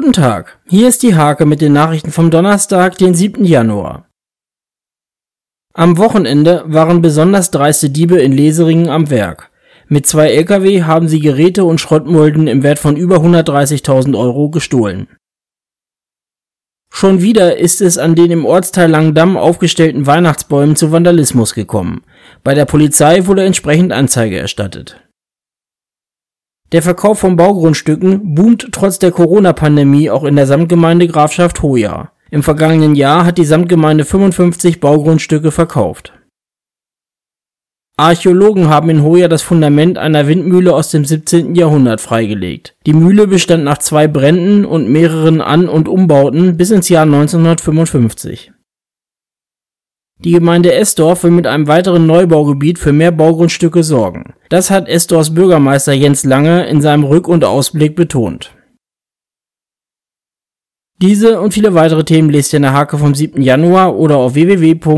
Guten Tag, hier ist die Hake mit den Nachrichten vom Donnerstag, den 7. Januar. Am Wochenende waren besonders dreiste Diebe in Leseringen am Werk. Mit zwei Lkw haben sie Geräte und Schrottmulden im Wert von über 130.000 Euro gestohlen. Schon wieder ist es an den im Ortsteil Langdamm aufgestellten Weihnachtsbäumen zu Vandalismus gekommen. Bei der Polizei wurde entsprechend Anzeige erstattet. Der Verkauf von Baugrundstücken boomt trotz der Corona-Pandemie auch in der Samtgemeinde Grafschaft Hoya. Im vergangenen Jahr hat die Samtgemeinde 55 Baugrundstücke verkauft. Archäologen haben in Hoya das Fundament einer Windmühle aus dem 17. Jahrhundert freigelegt. Die Mühle bestand nach zwei Bränden und mehreren An- und Umbauten bis ins Jahr 1955 die Gemeinde Esdorf will mit einem weiteren Neubaugebiet für mehr Baugrundstücke sorgen. Das hat Esdorfs Bürgermeister Jens Lange in seinem Rück und Ausblick betont. Diese und viele weitere Themen lest ihr in der Hake vom 7. Januar oder auf www.diehake.de